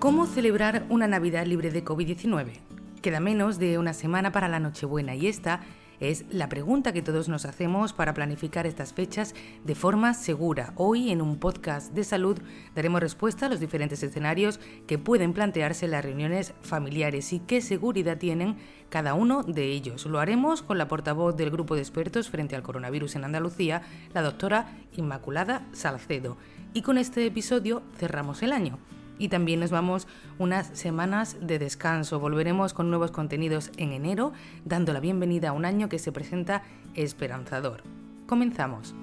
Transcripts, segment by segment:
¿Cómo celebrar una Navidad libre de COVID-19? Queda menos de una semana para la Nochebuena y esta es la pregunta que todos nos hacemos para planificar estas fechas de forma segura. Hoy en un podcast de salud daremos respuesta a los diferentes escenarios que pueden plantearse las reuniones familiares y qué seguridad tienen cada uno de ellos. Lo haremos con la portavoz del grupo de expertos frente al coronavirus en Andalucía, la doctora Inmaculada Salcedo. Y con este episodio cerramos el año y también nos vamos unas semanas de descanso. Volveremos con nuevos contenidos en enero, dando la bienvenida a un año que se presenta esperanzador. Comenzamos.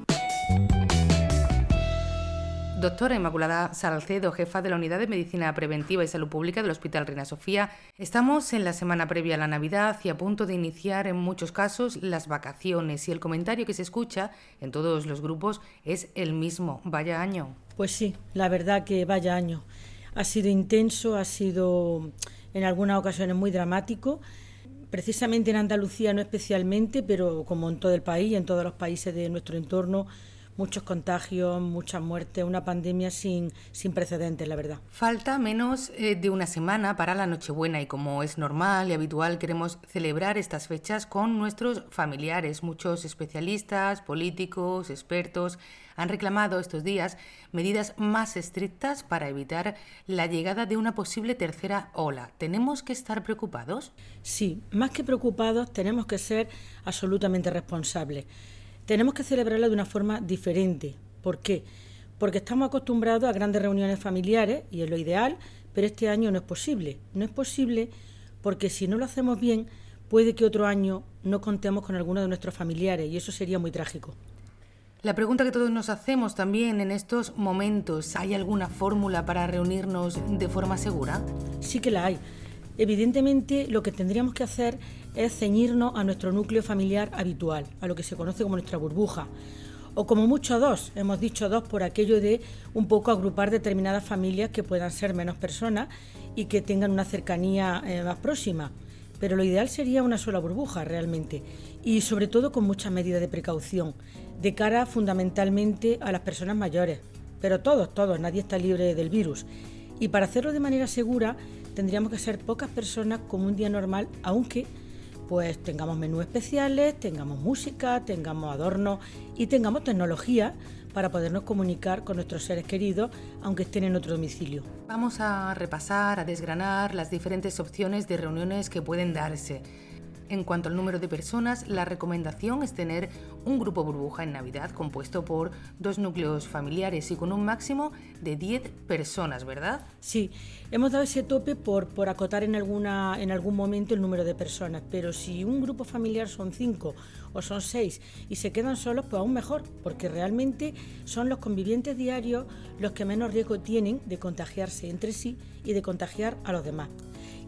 Doctora Inmaculada Salcedo, jefa de la Unidad de Medicina Preventiva y Salud Pública del Hospital Reina Sofía, estamos en la semana previa a la Navidad y a punto de iniciar en muchos casos las vacaciones y el comentario que se escucha en todos los grupos es el mismo. Vaya año. Pues sí, la verdad que vaya año ha sido intenso, ha sido en algunas ocasiones muy dramático. Precisamente en Andalucía no especialmente, pero como en todo el país, en todos los países de nuestro entorno, muchos contagios, muchas muertes, una pandemia sin, sin precedentes, la verdad. Falta menos eh, de una semana para la Nochebuena y como es normal y habitual, queremos celebrar estas fechas con nuestros familiares. Muchos especialistas, políticos, expertos han reclamado estos días medidas más estrictas para evitar la llegada de una posible tercera ola. ¿Tenemos que estar preocupados? Sí, más que preocupados, tenemos que ser absolutamente responsables. Tenemos que celebrarla de una forma diferente. ¿Por qué? Porque estamos acostumbrados a grandes reuniones familiares y es lo ideal, pero este año no es posible. No es posible porque si no lo hacemos bien, puede que otro año no contemos con alguno de nuestros familiares y eso sería muy trágico. La pregunta que todos nos hacemos también en estos momentos, ¿hay alguna fórmula para reunirnos de forma segura? Sí que la hay. Evidentemente lo que tendríamos que hacer es ceñirnos a nuestro núcleo familiar habitual, a lo que se conoce como nuestra burbuja. O como mucho dos, hemos dicho dos por aquello de un poco agrupar determinadas familias que puedan ser menos personas y que tengan una cercanía eh, más próxima. Pero lo ideal sería una sola burbuja realmente y sobre todo con muchas medidas de precaución de cara fundamentalmente a las personas mayores, pero todos, todos, nadie está libre del virus. Y para hacerlo de manera segura tendríamos que ser pocas personas como un día normal, aunque pues tengamos menús especiales, tengamos música, tengamos adornos y tengamos tecnología para podernos comunicar con nuestros seres queridos, aunque estén en otro domicilio. Vamos a repasar, a desgranar las diferentes opciones de reuniones que pueden darse. En cuanto al número de personas, la recomendación es tener un grupo burbuja en Navidad compuesto por dos núcleos familiares y con un máximo de 10 personas, ¿verdad? Sí, hemos dado ese tope por, por acotar en, alguna, en algún momento el número de personas, pero si un grupo familiar son 5 o son 6 y se quedan solos, pues aún mejor, porque realmente son los convivientes diarios los que menos riesgo tienen de contagiarse entre sí y de contagiar a los demás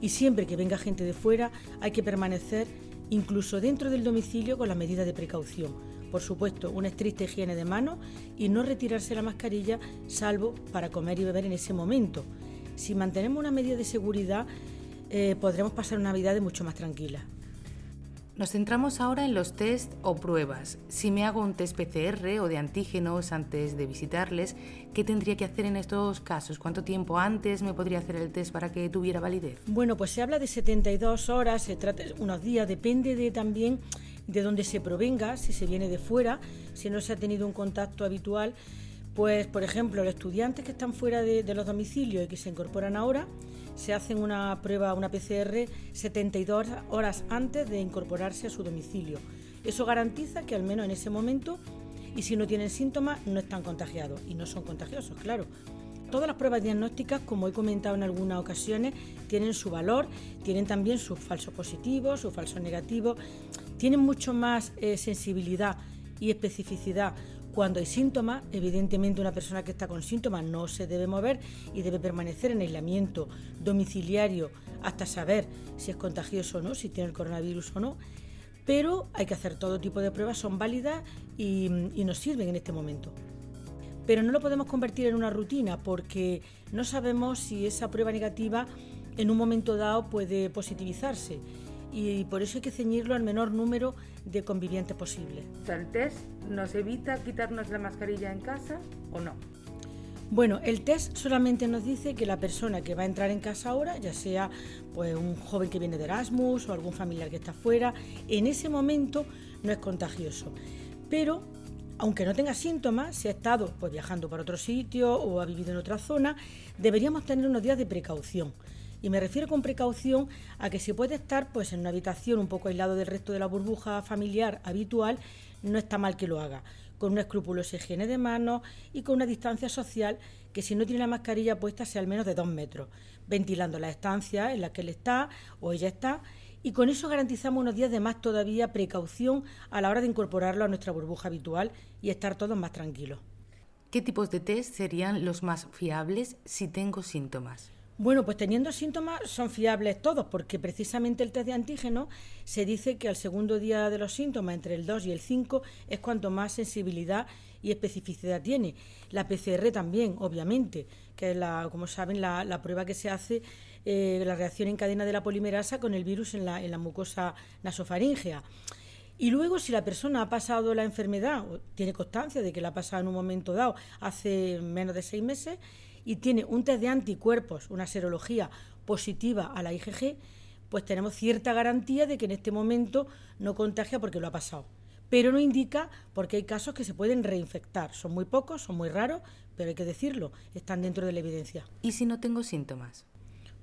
y siempre que venga gente de fuera hay que permanecer incluso dentro del domicilio con la medida de precaución. Por supuesto, una estricta higiene de manos y no retirarse la mascarilla salvo para comer y beber en ese momento. Si mantenemos una medida de seguridad, eh, podremos pasar una Navidad mucho más tranquila. Nos centramos ahora en los test o pruebas. Si me hago un test PCR o de antígenos antes de visitarles, ¿qué tendría que hacer en estos casos? ¿Cuánto tiempo antes me podría hacer el test para que tuviera validez? Bueno, pues se habla de 72 horas, se trata unos días, depende de también de dónde se provenga, si se viene de fuera, si no se ha tenido un contacto habitual. Pues, por ejemplo, los estudiantes que están fuera de, de los domicilios y que se incorporan ahora, se hacen una prueba, una PCR 72 horas antes de incorporarse a su domicilio. Eso garantiza que al menos en ese momento, y si no tienen síntomas, no están contagiados y no son contagiosos, claro. Todas las pruebas diagnósticas, como he comentado en algunas ocasiones, tienen su valor, tienen también sus falsos positivos, sus falsos negativos, tienen mucho más eh, sensibilidad y especificidad cuando hay síntomas, evidentemente una persona que está con síntomas no se debe mover y debe permanecer en aislamiento domiciliario hasta saber si es contagioso o no, si tiene el coronavirus o no. Pero hay que hacer todo tipo de pruebas, son válidas y, nos sirven en este momento. Pero no lo podemos convertir en una rutina porque no sabemos si esa prueba negativa en un momento dado puede positivizarse y por eso hay que ceñirlo al menor número de convivientes posible. ¿El test nos evita quitarnos la mascarilla en casa o no? Bueno, el test solamente nos dice que la persona que va a entrar en casa ahora, ya sea pues un joven que viene de Erasmus o algún familiar que está fuera, en ese momento no es contagioso. Pero aunque no tenga síntomas, si ha estado pues, viajando para otro sitio o ha vivido en otra zona, deberíamos tener unos días de precaución. Y me refiero con precaución a que si puede estar pues, en una habitación un poco aislado del resto de la burbuja familiar habitual, no está mal que lo haga, con una escrupulosa higiene de manos y con una distancia social que si no tiene la mascarilla puesta sea al menos de dos metros, ventilando la estancia en la que él está o ella está y con eso garantizamos unos días de más todavía precaución a la hora de incorporarlo a nuestra burbuja habitual y estar todos más tranquilos. ¿Qué tipos de test serían los más fiables si tengo síntomas? Bueno, pues teniendo síntomas son fiables todos, porque precisamente el test de antígeno se dice que al segundo día de los síntomas, entre el 2 y el 5, es cuanto más sensibilidad y especificidad tiene. La PCR también, obviamente, que es, la, como saben, la, prueba que se hace eh, la reacción en cadena de la polimerasa con el virus en la, en la mucosa nasofaringea. Y luego, si la persona ha pasado la enfermedad, o tiene constancia de que la ha pasado en un momento dado hace menos de seis meses, y tiene un test de anticuerpos, una serología positiva a la IgG, pues tenemos cierta garantía de que en este momento no contagia porque lo ha pasado. Pero no indica porque hay casos que se pueden reinfectar. Son muy pocos, son muy raros, pero hay que decirlo, están dentro de la evidencia. ¿Y si no tengo síntomas?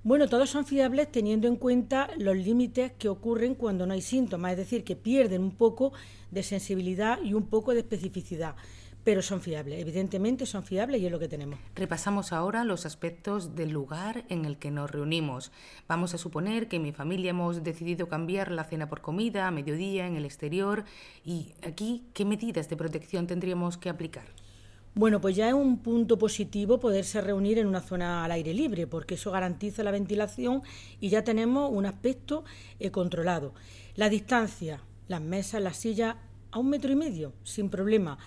Bueno, todos son fiables teniendo en cuenta los límites que ocurren cuando no hay síntomas, es decir, que pierden un poco de sensibilidad y un poco de especificidad pero son fiables, evidentemente son fiables y es lo que tenemos. Repasamos ahora los aspectos del lugar en el que nos reunimos. Vamos a suponer que en mi familia hemos decidido cambiar la cena por comida a mediodía en el exterior y aquí, ¿qué medidas de protección tendríamos que aplicar? Bueno, pues ya es un punto positivo poderse reunir en una zona al aire libre, porque eso garantiza la ventilación y ya tenemos un aspecto eh, controlado. La distancia, las mesas, las sillas, a un metro y medio, sin problema.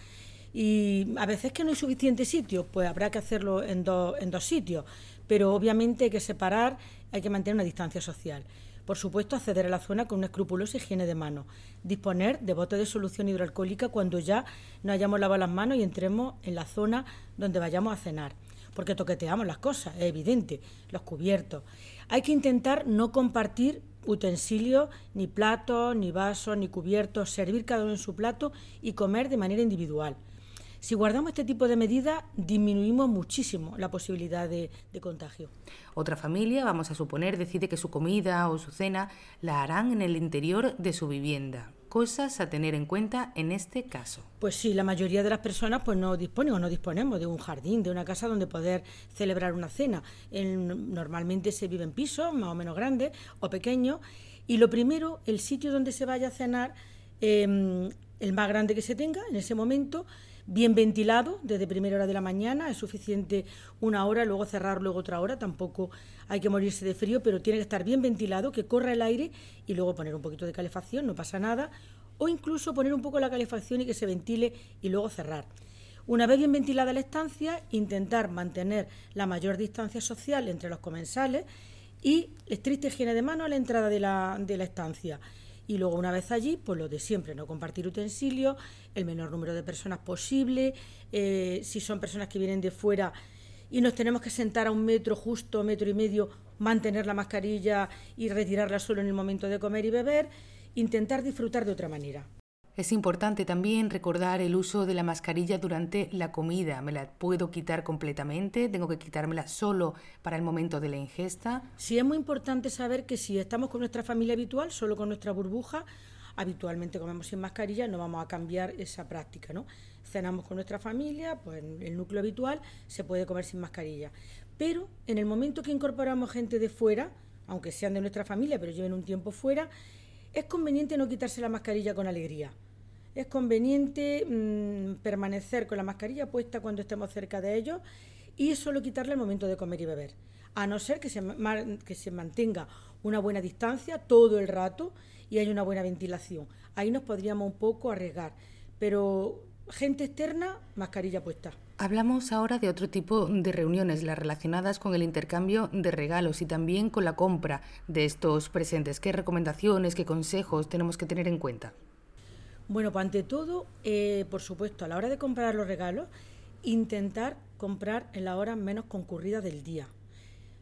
Y a veces que no hay suficiente sitio, pues habrá que hacerlo en, en dos sitios, pero obviamente hay que separar, hay que mantener una distancia social. Por supuesto, acceder a la zona con una escrupulosa higiene de manos. Disponer de botes de solución hidroalcohólica cuando ya no hayamos lavado las manos y entremos en la zona donde vayamos a cenar. Porque toqueteamos las cosas, es evidente, los cubiertos. Hay que intentar no compartir utensilios, ni platos, ni vasos, ni cubiertos, servir cada uno en su plato y comer de manera individual. Si guardamos este tipo de medidas, disminuimos muchísimo la posibilidad de, contagio. Otra familia, vamos a suponer, decide que su comida o su cena la harán en el interior de su vivienda. Cosas a tener en cuenta en este caso. Pues sí, la mayoría de las personas pues no disponen o no disponemos de un jardín, de una casa donde poder celebrar una cena. normalmente se vive en pisos más o menos grandes o pequeños y lo primero, el sitio donde se vaya a cenar, em, el más grande que se tenga en ese momento, bien ventilado desde primera hora de la mañana, es suficiente una hora, luego cerrar luego otra hora, tampoco hay que morirse de frío, pero tiene que estar bien ventilado, que corra el aire y luego poner un poquito de calefacción, no pasa nada, o incluso poner un poco la calefacción y que se ventile y luego cerrar. Una vez bien ventilada la estancia, intentar mantener la mayor distancia social entre los comensales y estricta higiene de mano a la entrada de la, de la estancia. Y luego una vez allí, pues lo de siempre, no compartir utensilios, el menor número de personas posible, eh, si son personas que vienen de fuera y nos tenemos que sentar a un metro justo, metro y medio, mantener la mascarilla y retirarla solo en el momento de comer y beber, intentar disfrutar de otra manera. Es importante también recordar el uso de la mascarilla durante la comida. ¿Me la puedo quitar completamente? ¿Tengo que quitármela solo para el momento de la ingesta? Sí, es muy importante saber que si estamos con nuestra familia habitual, solo con nuestra burbuja, habitualmente comemos sin mascarilla, no vamos a cambiar esa práctica, ¿no? Cenamos con nuestra familia, pues en el núcleo habitual se puede comer sin mascarilla. Pero en el momento que incorporamos gente de fuera, aunque sean de nuestra familia, pero lleven un tiempo fuera, es conveniente no quitarse la mascarilla con alegría es conveniente mm, permanecer con la mascarilla puesta cuando estemos cerca de ellos y solo quitarle el momento de comer y beber, a no ser que se, que se mantenga una buena distancia todo el rato y haya una buena ventilación. Ahí nos podríamos un poco arriesgar, pero gente externa, mascarilla puesta. Hablamos ahora de otro tipo de reuniones, las relacionadas con el intercambio de regalos y también con la compra de estos presentes. ¿Qué recomendaciones, qué consejos tenemos que tener en cuenta? Bueno, pues ante todo, eh, por supuesto, a la hora de comprar los regalos, intentar comprar en las horas menos concurridas del día.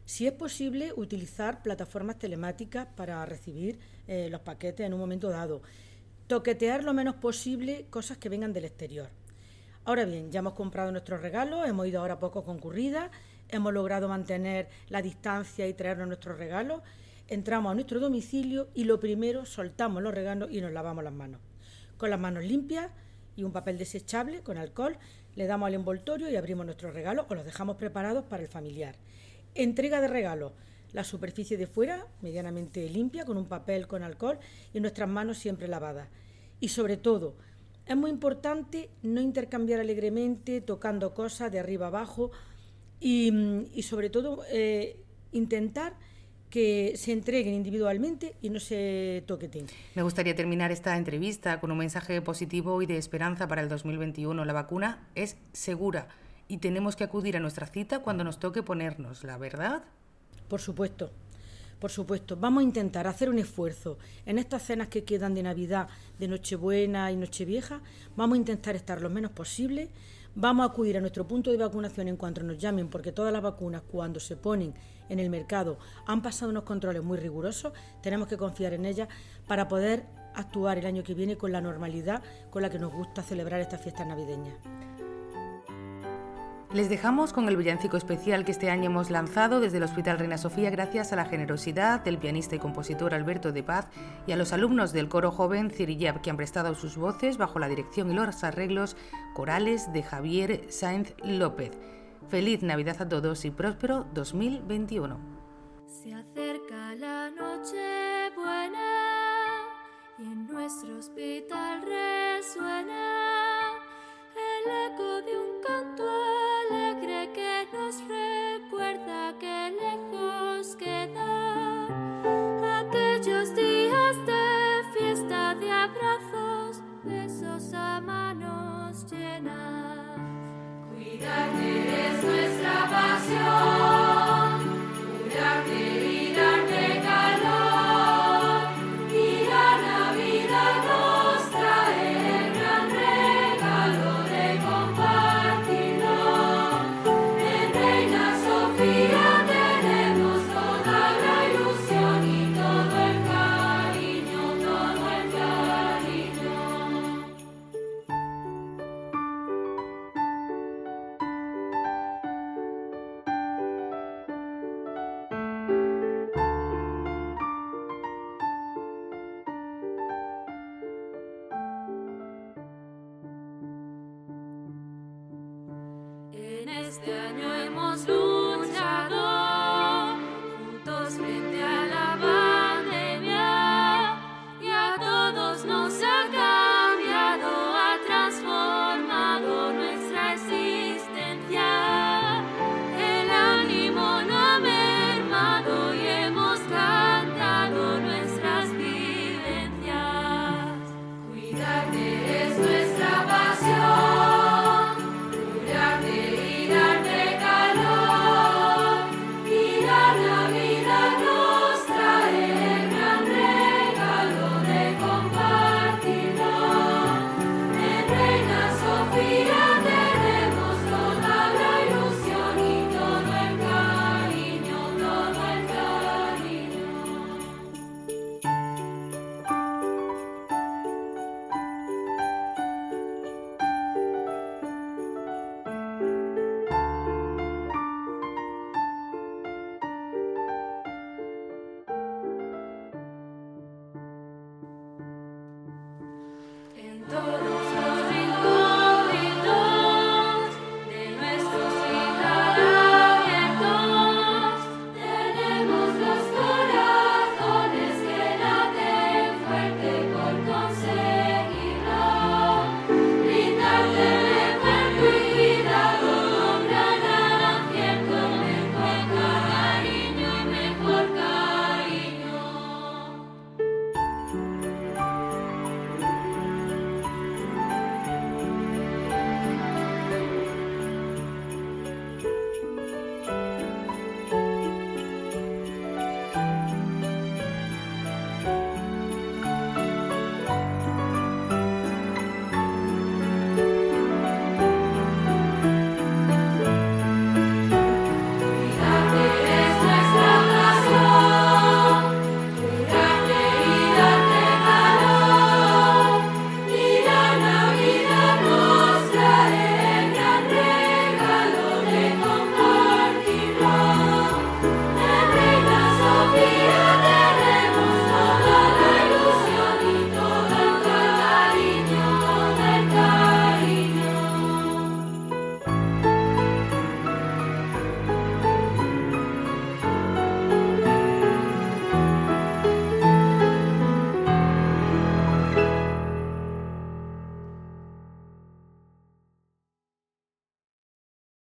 Si es posible, utilizar plataformas telemáticas para recibir eh, los paquetes en un momento dado. Toquetear lo menos posible cosas que vengan del exterior. Ahora bien, ya hemos comprado nuestros regalos, hemos ido ahora poco concurridas, hemos logrado mantener la distancia y traernos nuestros regalos, entramos a nuestro domicilio y lo primero soltamos los regalos y nos lavamos las manos. Con las manos limpias y un papel desechable con alcohol, le damos al envoltorio y abrimos nuestros regalos o los dejamos preparados para el familiar. Entrega de regalos. La superficie de fuera medianamente limpia con un papel con alcohol y nuestras manos siempre lavadas. Y sobre todo, es muy importante no intercambiar alegremente, tocando cosas de arriba abajo y, sobre todo eh, intentar que se entreguen individualmente y no se toqueten. Me gustaría terminar esta entrevista con un mensaje positivo y de esperanza para el 2021. La vacuna es segura y tenemos que acudir a nuestra cita cuando nos toque ponernos, ¿la verdad? Por supuesto. Por supuesto, vamos a intentar hacer un esfuerzo en estas cenas que quedan de Navidad, de Nochebuena y Nochevieja, vamos a intentar estar lo menos posible, vamos a acudir a nuestro punto de vacunación en cuanto nos llamen, porque todas las vacunas cuando se ponen en el mercado han pasado unos controles muy rigurosos, tenemos que confiar en ellas para poder actuar el año que viene con la normalidad con la que nos gusta celebrar estas fiestas navideñas. Les dejamos con el villancico especial que este año hemos lanzado desde el Hospital Reina Sofía gracias a la generosidad del pianista y compositor Alberto de Paz y a los alumnos del coro joven Cirillab que han prestado sus voces bajo la dirección y los arreglos corales de Javier Sáenz López. Feliz Navidad a todos y próspero 2021. Se acerca la noche buena y en nuestro hospital resuena el eco de un canto alegre que nos recuerda que lejos quedan aquellos días de fiesta de abrazos, besos a manos llenas. Eres nuestra pasión.